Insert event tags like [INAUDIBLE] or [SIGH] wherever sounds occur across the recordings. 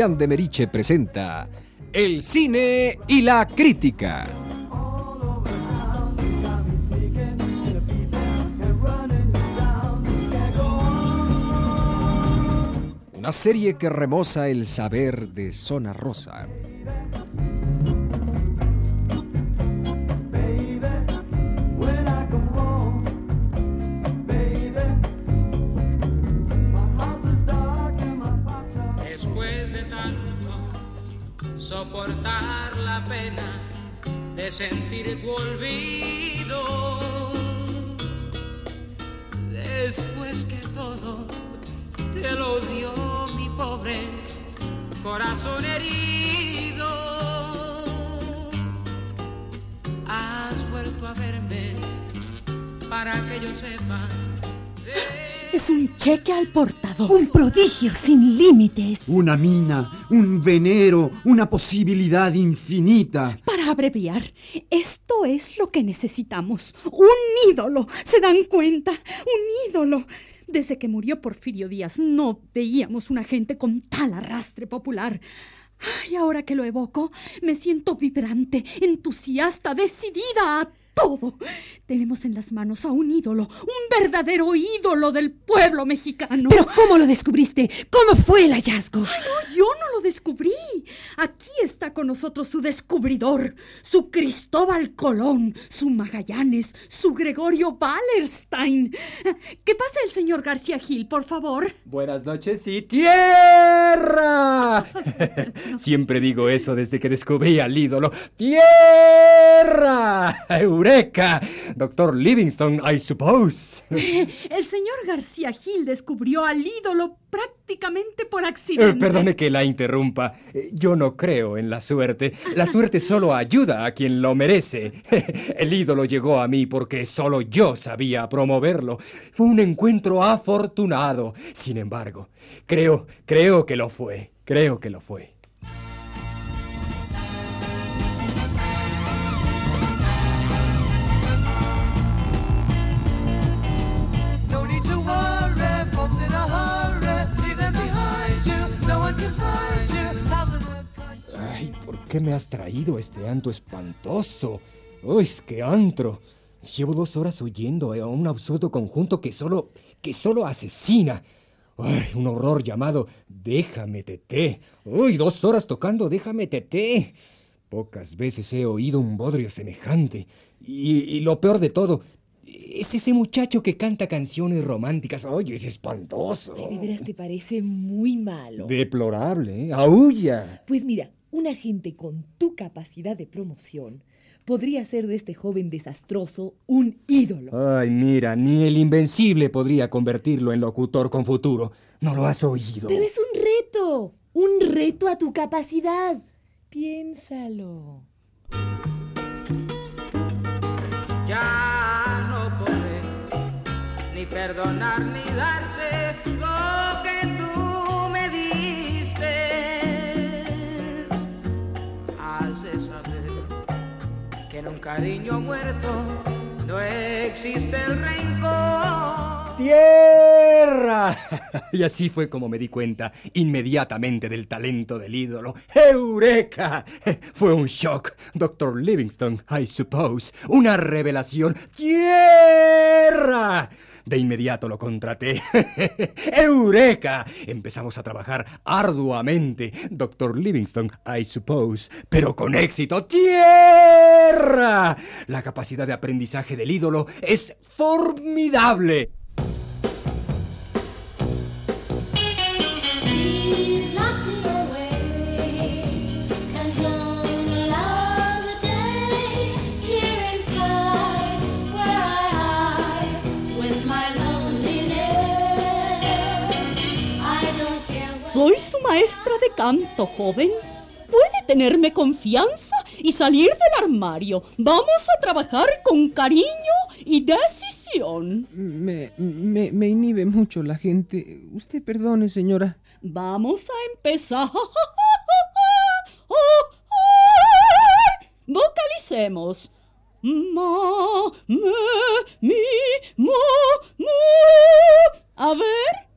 De Meriche presenta El cine y la crítica. Una serie que remoza el saber de Zona Rosa. Pena de sentir tu olvido, después que todo te lo dio mi pobre corazón herido, has vuelto a verme para que yo sepa. Es un cheque al portador. Un prodigio sin límites. Una mina, un venero, una posibilidad infinita. Para abreviar, esto es lo que necesitamos. Un ídolo. ¿Se dan cuenta? Un ídolo. Desde que murió Porfirio Díaz no veíamos una gente con tal arrastre popular. Y ahora que lo evoco, me siento vibrante, entusiasta, decidida a todo. Tenemos en las manos a un ídolo, un verdadero ídolo del pueblo mexicano. ¿Pero cómo lo descubriste? ¿Cómo fue el hallazgo? Ay, no, yo no lo descubrí. Aquí está con nosotros su descubridor, su Cristóbal Colón, su Magallanes, su Gregorio Wallerstein. ¿Qué pasa el señor García Gil, por favor? Buenas noches y tierra. [LAUGHS] Siempre digo eso desde que descubrí al ídolo. ¡Tierra! ¡Eureka! Doctor Livingston, I suppose. [LAUGHS] El señor García Gil descubrió al ídolo prácticamente por Eh, accidente. perdone que la interrumpa. Eh, Yo no creo en la suerte. La suerte solo ayuda a quien lo merece. [LAUGHS] El ídolo llegó a mí porque solo yo sabía promoverlo. Fue un encuentro afortunado. Sin embargo, creo, creo que lo fue. Creo que lo fue. Qué me has traído este antro espantoso? Uy, qué antro. Llevo dos horas oyendo a un absurdo conjunto que solo, que solo asesina. Ay, un horror llamado Déjame Tete. Uy, dos horas tocando Déjame Tete. Pocas veces he oído un bodrio semejante. Y, y lo peor de todo, es ese muchacho que canta canciones románticas. Oye, es espantoso. De veras te parece muy malo. Deplorable, ¿eh? ¡Aulla! Pues mira, una gente con tu capacidad de promoción podría hacer de este joven desastroso un ídolo. Ay, mira, ni el invencible podría convertirlo en locutor con futuro. ¿No lo has oído? Pero es un reto, un reto a tu capacidad. Piénsalo. Ya no podré ni perdonar ni darte cariño muerto no existe el rencor. ¡Tierra! [LAUGHS] Y así fue como me di cuenta inmediatamente del talento del ídolo. ¡Eureka! [LAUGHS] Fue un shock. Doctor Livingston, I suppose. Una revelación. ¡Tierra! De inmediato lo contraté. [LAUGHS] ¡Eureka! Empezamos a trabajar arduamente. Doctor Livingston, I suppose. Pero con éxito. ¡Tierra! La capacidad de aprendizaje del ídolo es formidable. Soy su maestra de canto, joven. Puede tenerme confianza y salir del armario. Vamos a trabajar con cariño y decisión. Me, me, me inhibe mucho la gente. Usted perdone, señora. Vamos a empezar. Vocalicemos. Ma, me, mi, mo, mu. A ver.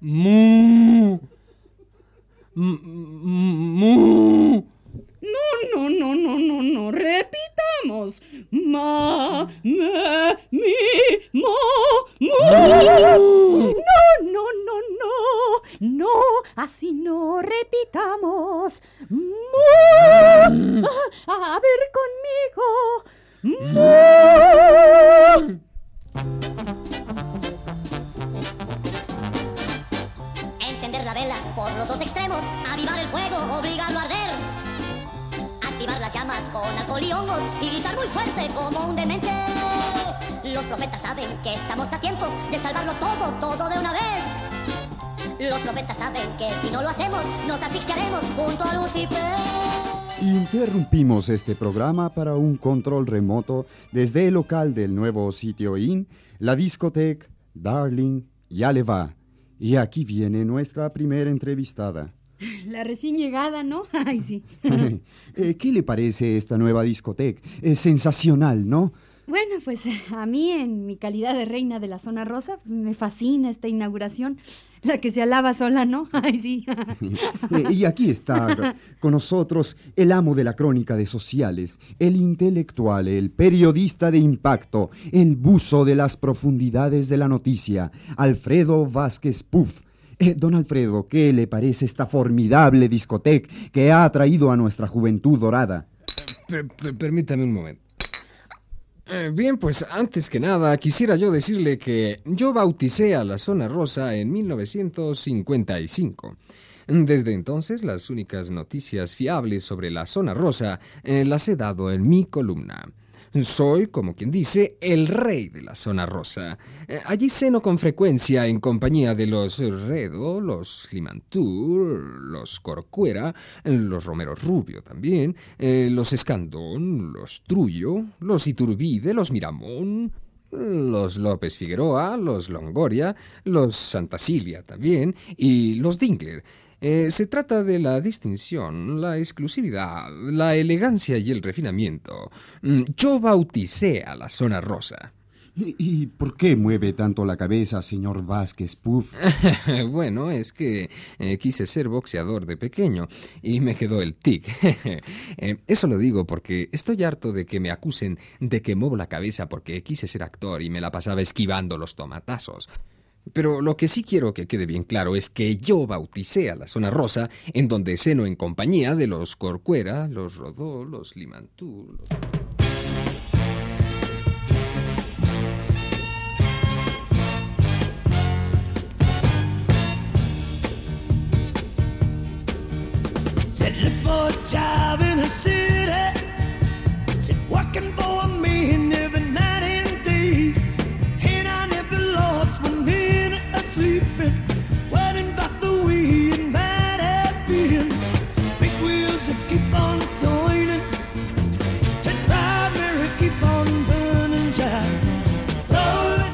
Mu. Mu. No, no, no, no, no, no. Repitamos. Ma, me, mi, mo, mu. No, no, no, no. No, así no repitamos. Mu. A ver conmigo. Mu. Encender la vela por los dos extremos, avivar el fuego, obligarlo a arder. Activar las llamas con alcohol y hongos y gritar muy fuerte como un demente. Los profetas saben que estamos a tiempo de salvarlo todo, todo de una vez. Los profetas saben que si no lo hacemos, nos asfixiaremos junto a Lucifer. Interrumpimos este programa para un control remoto desde el local del nuevo sitio IN, la discoteca Darling Ya le va. Y aquí viene nuestra primera entrevistada. [LAUGHS] La recién llegada, ¿no? [LAUGHS] Ay, sí. [LAUGHS] Eh, ¿Qué le parece esta nueva discoteca? Es sensacional, ¿no? Bueno, pues a mí, en mi calidad de reina de la zona rosa, pues, me fascina esta inauguración. La que se alaba sola, ¿no? [LAUGHS] Ay, sí. [LAUGHS] Eh, y aquí está con nosotros el amo de la crónica de sociales, el intelectual, el periodista de impacto, el buzo de las profundidades de la noticia, Alfredo Vázquez Puff. Eh, don Alfredo, ¿qué le parece esta formidable discoteca que ha atraído a nuestra juventud dorada? Per- per- permítame un momento. Eh, bien, pues antes que nada quisiera yo decirle que yo bauticé a la zona rosa en 1955. Desde entonces las únicas noticias fiables sobre la zona rosa eh, las he dado en mi columna. Soy, como quien dice, el rey de la zona rosa. Eh, allí ceno con frecuencia en compañía de los Redo, los Limantur, los Corcuera, los Romero Rubio también, eh, los Escandón, los Trullo, los Iturbide, los Miramón, los López Figueroa, los Longoria, los Santa Silvia también y los Dingler. Eh, se trata de la distinción, la exclusividad, la elegancia y el refinamiento. Mm, Yo bauticé a la zona rosa. ¿Y, y por qué mueve tanto la cabeza, señor Vázquez Puff? [LAUGHS] bueno, es que eh, quise ser boxeador de pequeño y me quedó el tic. [LAUGHS] Eh, eso lo digo porque estoy harto de que me acusen de que muevo la cabeza porque quise ser actor y me la pasaba esquivando los tomatazos. Pero lo que sí quiero que quede bien claro es que yo bauticé a la zona rosa, en donde ceno en compañía de los Corcuera, los Rodó, los Limantú. los-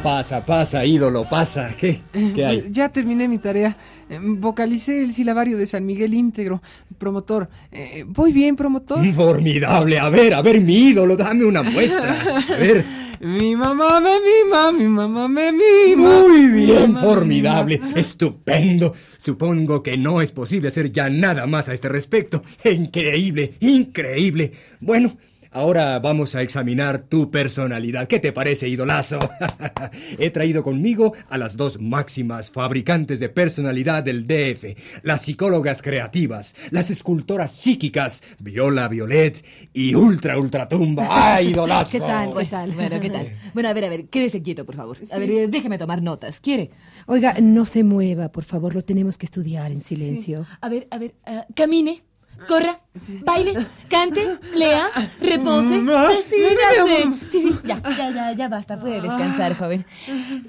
Pasa, pasa, ídolo, pasa. ¿Qué? ¿Qué hay? Ya terminé mi tarea. Eh, Vocalicé el silabario de San Miguel íntegro. Promotor. eh, ¿Voy bien, promotor? [LAUGHS] Formidable. A ver, a ver, mi ídolo, dame una muestra. A ver. [LAUGHS] Mi mamá me mima, mi mamá me mima. Muy bien, mamá formidable, estupendo. Supongo que no es posible hacer ya nada más a este respecto. Increíble, increíble. Bueno, ahora vamos a examinar tu personalidad. ¿Qué te parece, idolazo? [LAUGHS] He traído conmigo a las dos máximas fabricantes de personalidad del DF, las psicólogas creativas, las escultoras psíquicas, Viola Violet y Ultra Ultratumba. [LAUGHS] ¡Ay, idolazo! ¿Qué tal? ¿Qué tal? Bueno, ¿qué tal? [LAUGHS] Bueno, a ver, a ver, quédese quieto, por favor. A ver, eh, déjeme tomar notas. ¿Quiere? Oiga, no se mueva, por favor, lo tenemos que estudiar en silencio. A ver, a ver, ah, camine, corra, baile, cante, lea, repose, persígase. Sí, sí, ya, ya, ya, ya basta. Puede descansar, joven.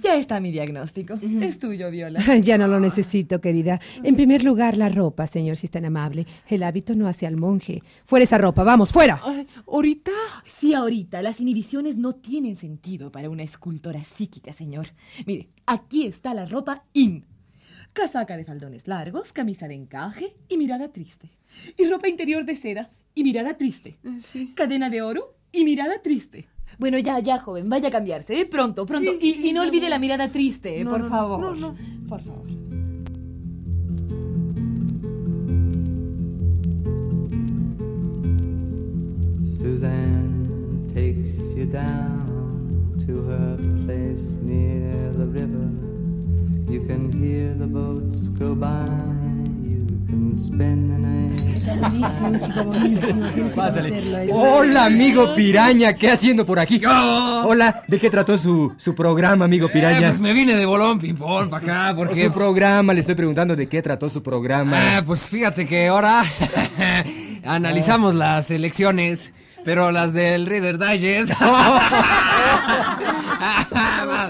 Ya está mi diagnóstico. Es tuyo, Viola. Ya no lo necesito, querida. En primer lugar, la ropa, señor, si es tan amable. El hábito no hace al monje. Fuera esa ropa, vamos, fuera. Ay, ¿Ahorita? Sí, ahorita las inhibiciones no tienen sentido para una escultora psíquica, señor. Mire, aquí está la ropa in. Casaca de faldones largos, camisa de encaje y mirada triste y ropa interior de seda y mirada triste. Ah, sí. Cadena de oro y mirada triste. Bueno, ya, ya, joven, vaya a cambiarse, ¿eh? Pronto, pronto. Sí, y, sí, y, no olvide la mirada triste, eh, no, por no, favor. No, no, por favor. Suzanne takes you down to her place near the river. You can hear the boats go by, you can spend the night. Buenísimo, chico, buenísimo. Tienes que Pásale. conocerlo, es- Hola, amigo Piraña, ¿qué haciendo por aquí? Hola, ¿de qué trató su, su programa, amigo Eh, Piraña? pues me vine de bolón ping-pong para acá porque... Su programa, le estoy preguntando de qué trató su programa. Ah, pues fíjate que ahora [LAUGHS] analizamos las elecciones, pero las del Reader Digest. [LAUGHS] [LAUGHS]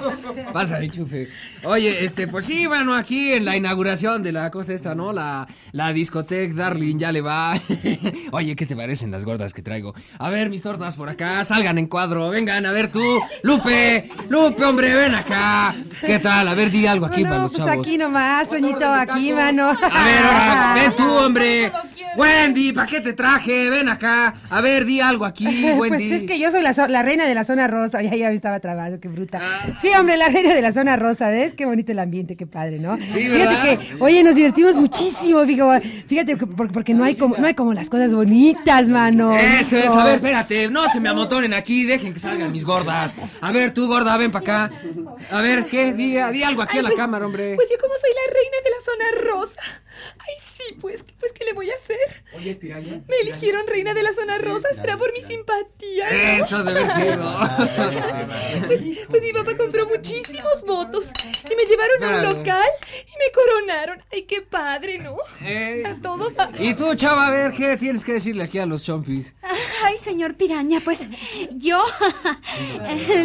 [LAUGHS] Pásale, chufe. Oye, este, pues sí, bueno, aquí en la inauguración de la cosa esta, ¿no? La, la discoteca Darling ya le va. [LAUGHS] Oye, ¿qué te parecen las gordas que traigo? A ver, mis tortas por acá, salgan en cuadro, vengan, a ver tú. Lupe, Lupe, hombre, ven acá. ¿Qué tal? A ver, di algo aquí No, para los pues chavos. aquí nomás, Toñito, aquí, mano. A ver, ahora, ven tú, hombre. Wendy, ¿para qué te traje? Ven acá. A ver, di algo aquí, [LAUGHS] Wendy. Pues es que yo soy la, reina de la zona rosa. [LAUGHS] Ya, ya me estaba trabando, qué bruta. Ah. Sí, hombre, la reina de la zona rosa, ¿ves? Qué bonito el ambiente, qué padre, ¿no? Sí, Fíjate ¿verdad? que, oye, nos divertimos muchísimo, fíjate, fíjate que- porque, no hay como no hay como las cosas bonitas, mano. Eso es, a ver, espérate, no se me amontonen aquí, dejen que salgan mis gordas. A ver, tú, gorda, ven para acá. A ver, ¿qué? Di, di algo aquí a la cámara, hombre. Pues yo como soy la reina de la zona rosa. Ay, sí, pues, pues ¿qué le voy a hacer? Oye, Piraña. Me eligieron reina de la zona rosa, será por mi simpatía. ¿no? Eso debe ser. [LAUGHS] Pues, pues mi papá compró muchísimos votos y me llevaron a un local y me coronaron. Ay, qué padre, ¿no? Eh, A todo. y tú, chava, a ver, ¿qué tienes que decirle aquí a los chompis? Ay, señor Piraña, pues yo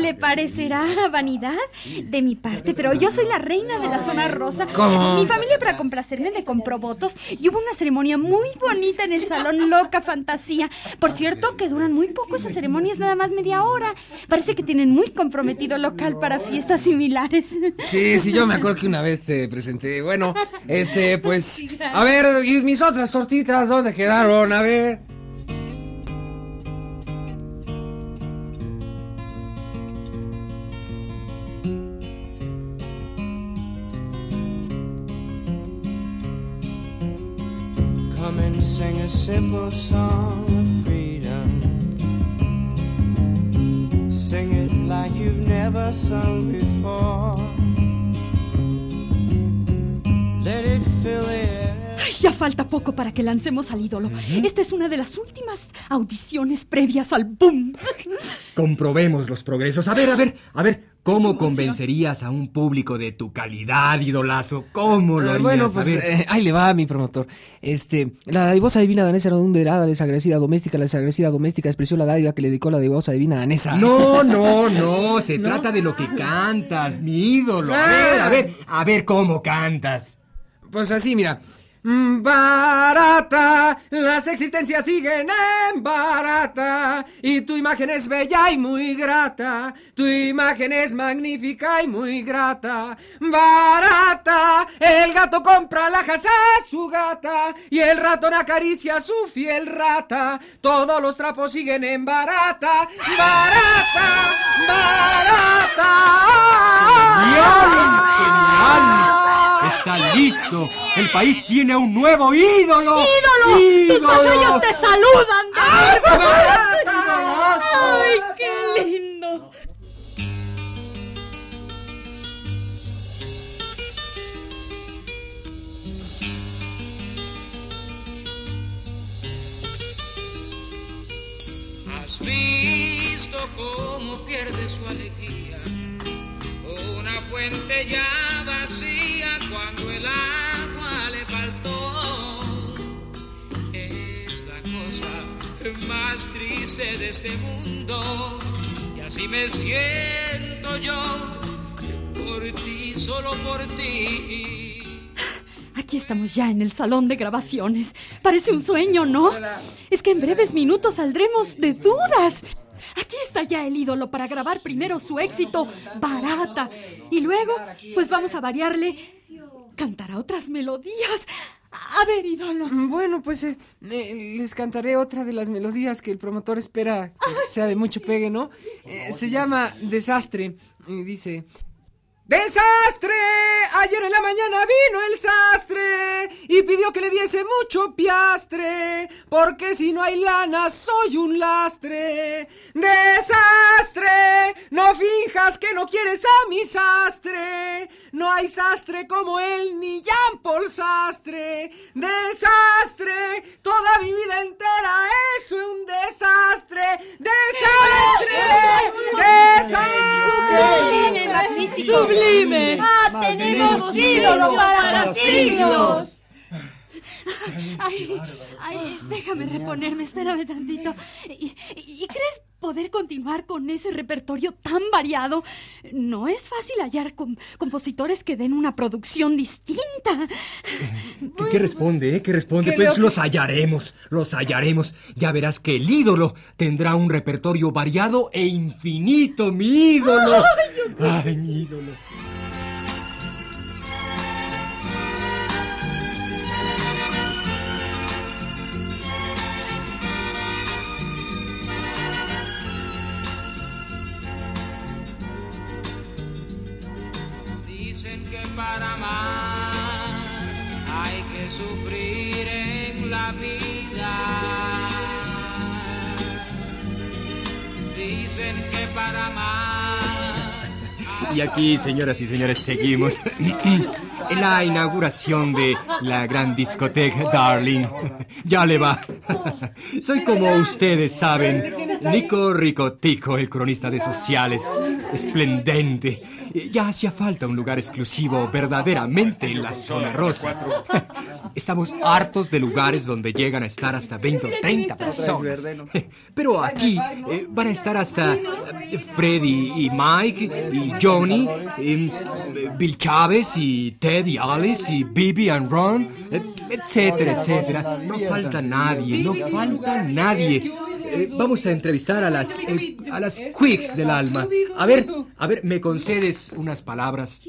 le parecerá vanidad de mi parte, pero yo soy la reina de la zona rosa. ¿Cómo? Mi familia para complacerme me compró votos y hubo una ceremonia muy bonita en el salón Loca Fantasía. Por cierto, que duran muy poco esas ceremonias, nada más media hora. Parece que tienen muy comprometido local para fiestas similares. Sí, sí, yo me acuerdo que una vez te presenté. Bueno, este, pues. [LAUGHS] A ver, ¿y mis otras tortitas dónde quedaron? A ver. A simple song of freedom. Sing it like you've never sung before. Let it fill. Ay, ya falta poco para que lancemos al ídolo. Esta es una de las últimas audiciones previas al boom. [LAUGHS] Comprobemos los progresos. A ver, a ver, a ver. ¿Cómo convencerías a un público de tu calidad, idolazo? ¿Cómo lo Ah, harías? bueno, A pues ver. eh, ahí le va mi promotor. Este, la divosa divina danesa redonderada, desagradecida doméstica, la desagradecida doméstica expresó la dádiva que le dedicó la divosa divina danesa. No, no, no. [LAUGHS] Se trata de lo que cantas, mi ídolo. A ver, a ver, a ver cómo cantas. Pues así, mira. Mm, Barata, las existencias siguen en barata. Y tu imagen es bella y muy grata, tu imagen es magnífica y muy grata. Barata, el gato compra alhajas a su gata. Y el ratón acaricia a su fiel rata. Todos los trapos siguen en barata, barata, barata. Está listo. El país tiene un nuevo ídolo. ¡Ídolo! ¡Tus vasallos te saludan! barata! ¡Ay, qué lindo! Has visto cómo pierde su alegría. Fuente ya vacía cuando el agua le faltó. Es la cosa más triste de este mundo. Y así me siento yo por ti, solo por ti. Aquí estamos ya en el salón de grabaciones. Parece un sueño, ¿no? Es que en breves minutos saldremos de dudas. Aquí está ya el ídolo para grabar primero su éxito, Barata. Y luego, pues vamos a variarle. Cantará otras melodías. A ver, ídolo. Bueno, pues eh, eh, les cantaré otra de las melodías que el promotor espera que sea de mucho pegue, ¿no? Eh, se llama Desastre y dice... ¡Desastre! Ayer en la mañana vino el sastre y pidió que le diese mucho piastre, porque si no hay lana soy un lastre. ¡Desastre! No finjas que no quieres a mi sastre. No hay sastre como él ni Jean Paul Sastre. ¡Desastre! Toda mi vida entera es un desastre. ¡Desastre! Sublime, ¡Desastre! Sublime. ¡Ah, tenemos ídolo para siglos! Ay, ay, déjame reponerme, espérame tantito. ¿Y, y- y crees poder continuar con ese repertorio tan variado? No es fácil hallar com- compositores que den una producción distinta. ¿Qué, qué responde, eh? ¿Qué responde? Pues que- los hallaremos, los hallaremos. Ya verás que el ídolo tendrá un repertorio variado e infinito, mi ídolo. Ay, mi ídolo. Dicen que para amar Y aquí, señoras y señores, seguimos [COUGHS] en la inauguración de la gran discoteca Darling. Ya le va. Soy como ustedes saben, Nico Ricotico, el cronista de sociales, esplendente. Ya hacía falta un lugar exclusivo verdaderamente en la zona rosa. [LAUGHS] Estamos hartos de lugares donde llegan a estar hasta 20 o 30 personas. Pero aquí eh, van a estar hasta eh, Freddy y Mike y Johnny, y, eh, Bill Chávez y Ted y Alice y Bibi and Ron, eh, etcétera, etcétera. No falta nadie, no falta nadie. Eh, vamos a entrevistar a las eh, a las quicks del alma. A ver, a ver, ¿me concedes unas palabras?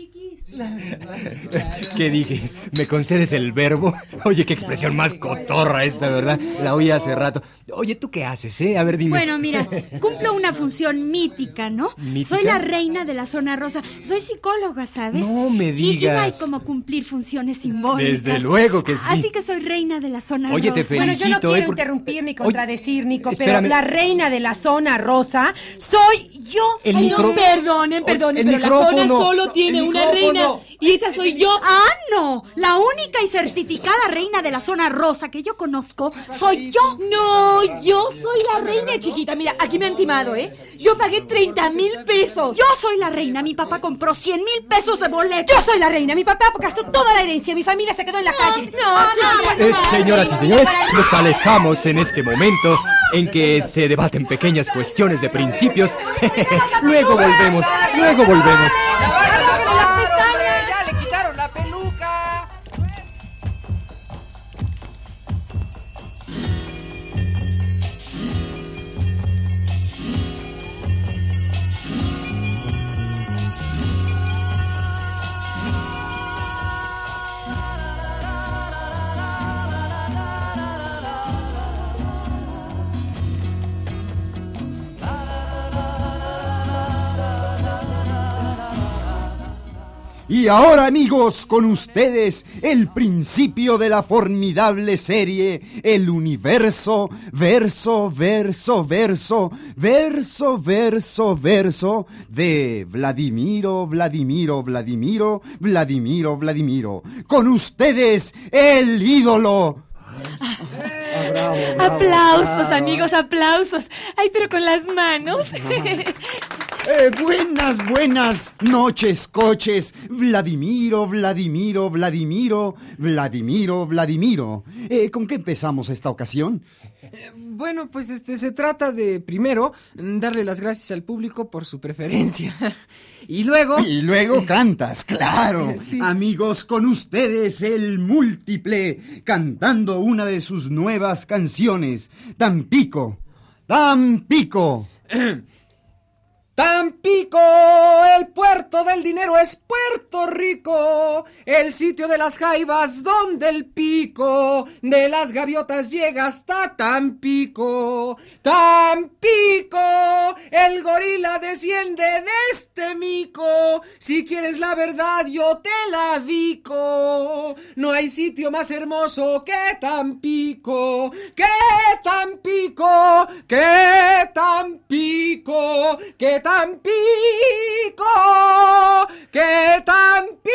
[LAUGHS] ¿Qué dije? ¿Me concedes el verbo? [LAUGHS] Oye, qué expresión más cotorra esta, ¿verdad? La oí hace rato. Oye, ¿tú qué haces, eh? A ver, dime. Bueno, mira, cumplo una función mítica, ¿no? ¿Mítica? Soy la reina de la zona rosa. Soy psicóloga, ¿sabes? No me Y- Y, no hay digas. como cumplir funciones simbólicas. Desde luego que sí. Así que soy reina de la zona Oye, te rosa. Bueno, yo no Felicito, quiero eh, porque- interrumpir ni contradecir, Nico, pero espérame. la reina de la zona rosa soy yo. El Ay, micro- no, perdonen, perdonen, el pero la zona solo tiene una micrófono. Y esa soy yo. Ah, no. La única y certificada reina de la zona rosa que yo conozco soy yo. No, yo soy la reina, chiquita. Mira, aquí me han timado, ¿eh? Yo pagué 30 mil pesos. Yo soy la reina. Mi papá compró 100 mil pesos de boletos. Yo soy la reina. Mi papá gastó toda la herencia. Mi familia se quedó en la calle. No. Eh, señoras y señores, nos alejamos en este momento en que se debaten pequeñas cuestiones de principios. luego volvemos, luego volvemos. Ahora amigos, con ustedes el principio de la formidable serie El universo, verso, verso, verso, verso, verso, verso de Vladimiro, Vladimiro, Vladimiro, Vladimiro, Vladimiro. Con ustedes el ídolo. Aplausos, amigos, aplausos. Ay, pero con las manos. Eh, buenas, buenas noches, coches. Vladimiro, Vladimiro, Vladimiro, Vladimiro, Vladimiro. Eh, ¿Con qué empezamos esta ocasión? Bueno, pues este se trata de primero darle las gracias al público por su preferencia. [LAUGHS] y luego Y luego cantas, claro. [LAUGHS] Sí. Amigos, con ustedes el múltiple, cantando una de sus nuevas canciones. Tampico, Tampico. [CLEARS THROAT] Tampico, el puerto del dinero es Puerto Rico, el sitio de las jaivas donde el pico de las gaviotas llega hasta Tampico. Tampico, el gorila desciende de este mico, si quieres la verdad yo te la dico. No hay sitio más hermoso que Tampico, que Tampico, que Tampico, que Tampico, que Tampico.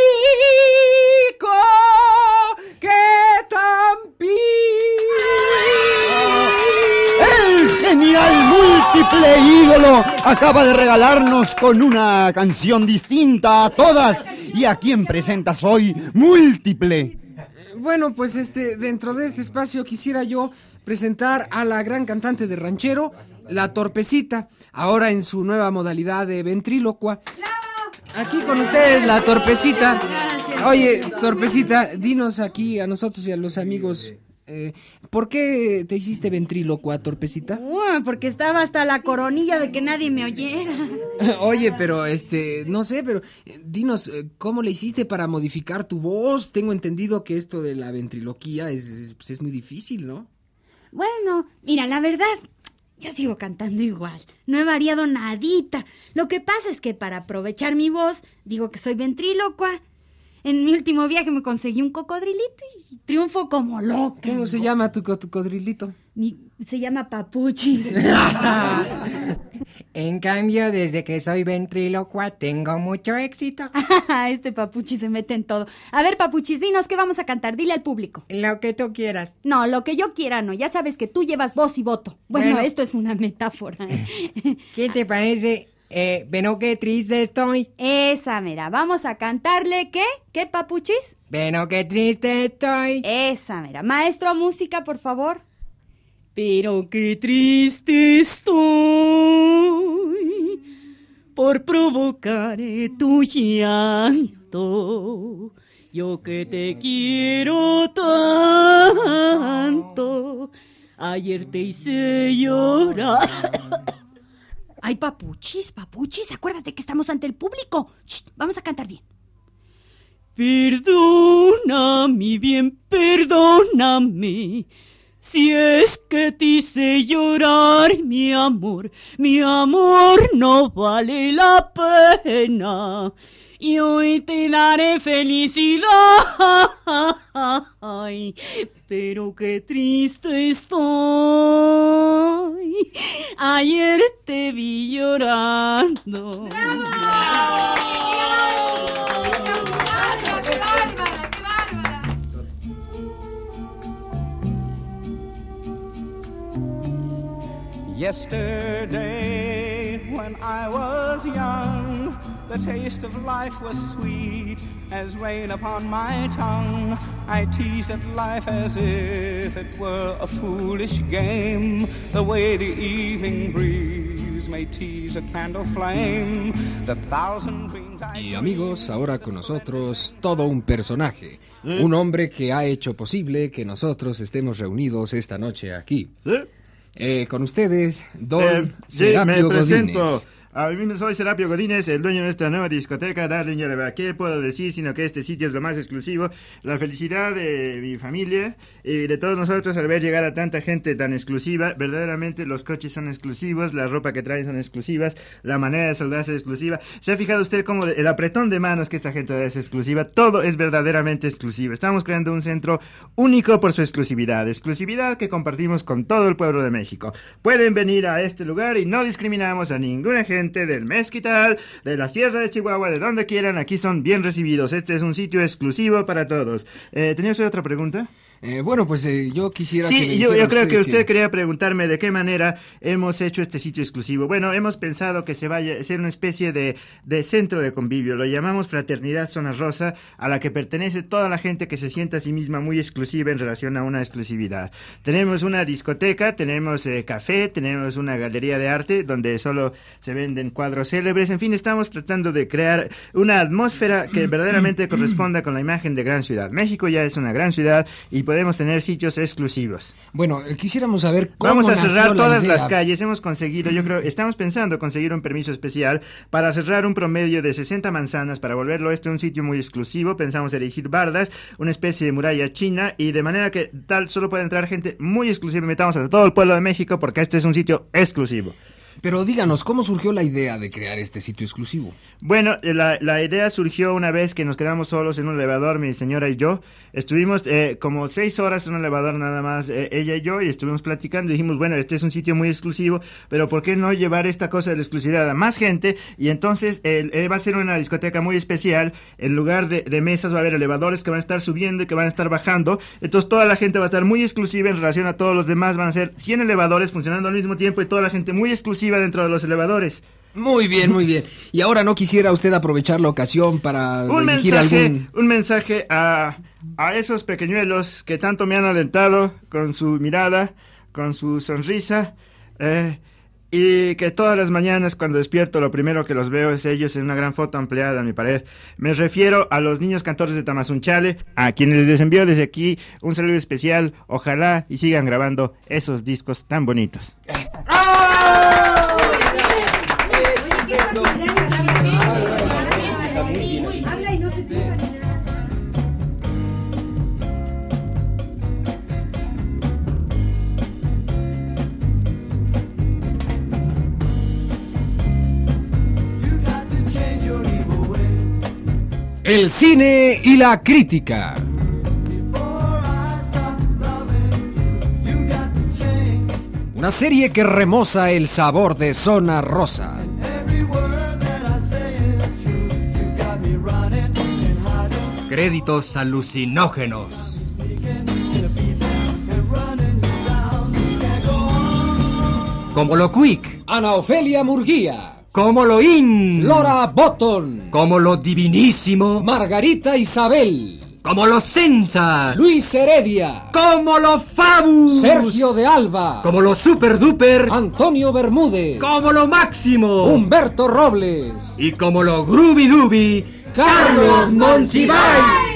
El genial múltiple ídolo acaba de regalarnos con una canción distinta a todas. ¿Y a quién presentas hoy? Múltiple. Bueno, pues este, dentro de este espacio quisiera yo presentar a la gran cantante de ranchero, La Torpecita, ahora en su nueva modalidad de ventrílocua. Aquí con ustedes, La Torpecita. Oye, Torpecita, dinos aquí a nosotros y a los amigos, eh, ¿por qué te hiciste ventrílocua, Torpecita? Uh, porque estaba hasta la coronilla de que nadie me oyera. [LAUGHS] Oye, pero este, no sé, pero eh, dinos, eh, ¿cómo le hiciste para modificar tu voz? Tengo entendido que esto de la ventriloquía es, es, pues, es muy difícil, ¿no? Bueno, mira, la verdad, ya sigo cantando igual. No he variado nadita. Lo que pasa es que para aprovechar mi voz, digo que soy ventrílocua. En mi último viaje me conseguí un cocodrilito y triunfo como loca. ¿Cómo se llama tu cocodrilito? Mi- se llama Papuchis. [LAUGHS] [LAUGHS] En cambio, desde que soy ventrílocua, tengo mucho éxito. [LAUGHS] este Papuchis se mete en todo. A ver, Papuchis, dinos qué vamos a cantar. Dile al público. Lo que tú quieras. No, lo que yo quiera no. Ya sabes que tú llevas voz y voto. Bueno, Bueno. esto es una metáfora. [LAUGHS] ¿Qué te parece? Eh, ¿Veno qué triste estoy? Esa, mira. Vamos a cantarle, ¿qué? ¿Qué, Papuchis? ¿Veno qué triste estoy? Esa, mira. Maestro, música, por favor. Pero qué triste estoy por provocar tu llanto. Yo que te quiero tanto, ayer te hice llorar. [COUGHS] Ay, papuchis, papuchis, acuérdate que estamos ante el público. Vamos a cantar bien. Perdona, mi bien, perdóname. Si es que te hice llorar, mi amor, mi amor no vale la pena. Y hoy te daré felicidad. Pero qué triste estoy. Ayer te vi llorando. Yesterday, when I was young, the taste of life was sweet as rain upon my tongue. I teased at life as if it were a foolish game, the way the evening breeze may tease a candle flame. The thousand dreams I Y amigos, ahora con nosotros todo un personaje, un hombre que ha hecho posible que nosotros estemos reunidos esta noche aquí. Eh, con ustedes, don Eh, sí, Serapio me presento. Godínez. A mí soy Serapio Godínez, el dueño de esta nueva discoteca, Darling Yareba. ¿Qué puedo decir sino que este sitio es lo más exclusivo? La felicidad de mi familia y de todos nosotros al ver llegar a tanta gente tan exclusiva. Verdaderamente los coches son exclusivos, la ropa que traen son exclusivas, la manera de soldarse es exclusiva. ¿Se ha fijado usted cómo el apretón de manos que esta gente es exclusiva? Todo es verdaderamente exclusivo. Estamos creando un centro único por su exclusividad. Exclusividad que compartimos con todo el pueblo de México. Pueden venir a este lugar y no discriminamos a ninguna gente del Mezquital, de la Sierra de Chihuahua, de donde quieran. Aquí son bien recibidos. Este es un sitio exclusivo para todos. Eh, ¿Tenía usted otra pregunta? Eh, bueno, pues eh, yo quisiera Sí, yo, creo que usted quería preguntarme de qué manera hemos hecho este sitio exclusivo. Bueno, hemos pensado que se vaya a ser una especie de, de centro de convivio. Lo llamamos Fraternidad Zona Rosa, a la que pertenece toda la gente que se sienta a sí misma muy exclusiva en relación a una exclusividad. Tenemos una discoteca, tenemos eh, café, tenemos una galería de arte donde solo se venden cuadros célebres. En fin, estamos tratando de crear una atmósfera que [CLEARS THROAT] verdaderamente corresponda con la imagen de gran ciudad. México ya es una gran ciudad y podemos tener sitios exclusivos. Bueno, eh, quisiéramos saber cómo Vamos a cerrar la todas idea. las calles. Hemos conseguido, yo creo, estamos pensando conseguir un permiso especial para cerrar un promedio de 60 manzanas para volverlo esto un sitio muy exclusivo. Pensamos erigir bardas, una especie de muralla china y de manera que tal solo puede entrar gente muy exclusiva. Metamos a todo el pueblo de México porque este es un sitio exclusivo. Pero díganos, ¿cómo surgió la idea de crear este sitio exclusivo? Bueno, eh, la, la idea surgió una vez que nos quedamos solos en un elevador, mi señora y yo. Estuvimos eh, como seis horas en un elevador nada más, eh, ella y yo, y estuvimos platicando. Dijimos, bueno, este es un sitio muy exclusivo, pero ¿por qué no llevar esta cosa de la exclusividad a más gente? Y entonces eh, va a ser una discoteca muy especial. En lugar de, de mesas va a haber elevadores que van a estar subiendo y que van a estar bajando. Entonces toda la gente va a estar muy exclusiva en relación a todos los demás. Van a ser 100 elevadores funcionando al mismo tiempo y toda la gente muy exclusiva dentro de los elevadores. Muy bien, muy bien. Y ahora no quisiera usted aprovechar la ocasión para un dirigir mensaje, algún... un mensaje a, a esos pequeñuelos que tanto me han alentado con su mirada, con su sonrisa, eh, y que todas las mañanas cuando despierto lo primero que los veo es ellos en una gran foto ampliada en mi pared. Me refiero a los niños cantores de Tamazunchale, a quienes les envío desde aquí un saludo especial. Ojalá y sigan grabando esos discos tan bonitos. El cine y la crítica. Una serie que remoza el sabor de Zona Rosa. Créditos alucinógenos. Como lo Quick. Ana Ofelia Murguía. Como lo In. Flora Botton. Como lo Divinísimo. Margarita Isabel. Como los Sensas. Luis Heredia. Como los Fabus. Sergio de Alba. Como lo Super Duper. Antonio Bermúdez. Como lo Máximo. Humberto Robles. Y como lo Groovy Dooby. Carlos Monsiváis.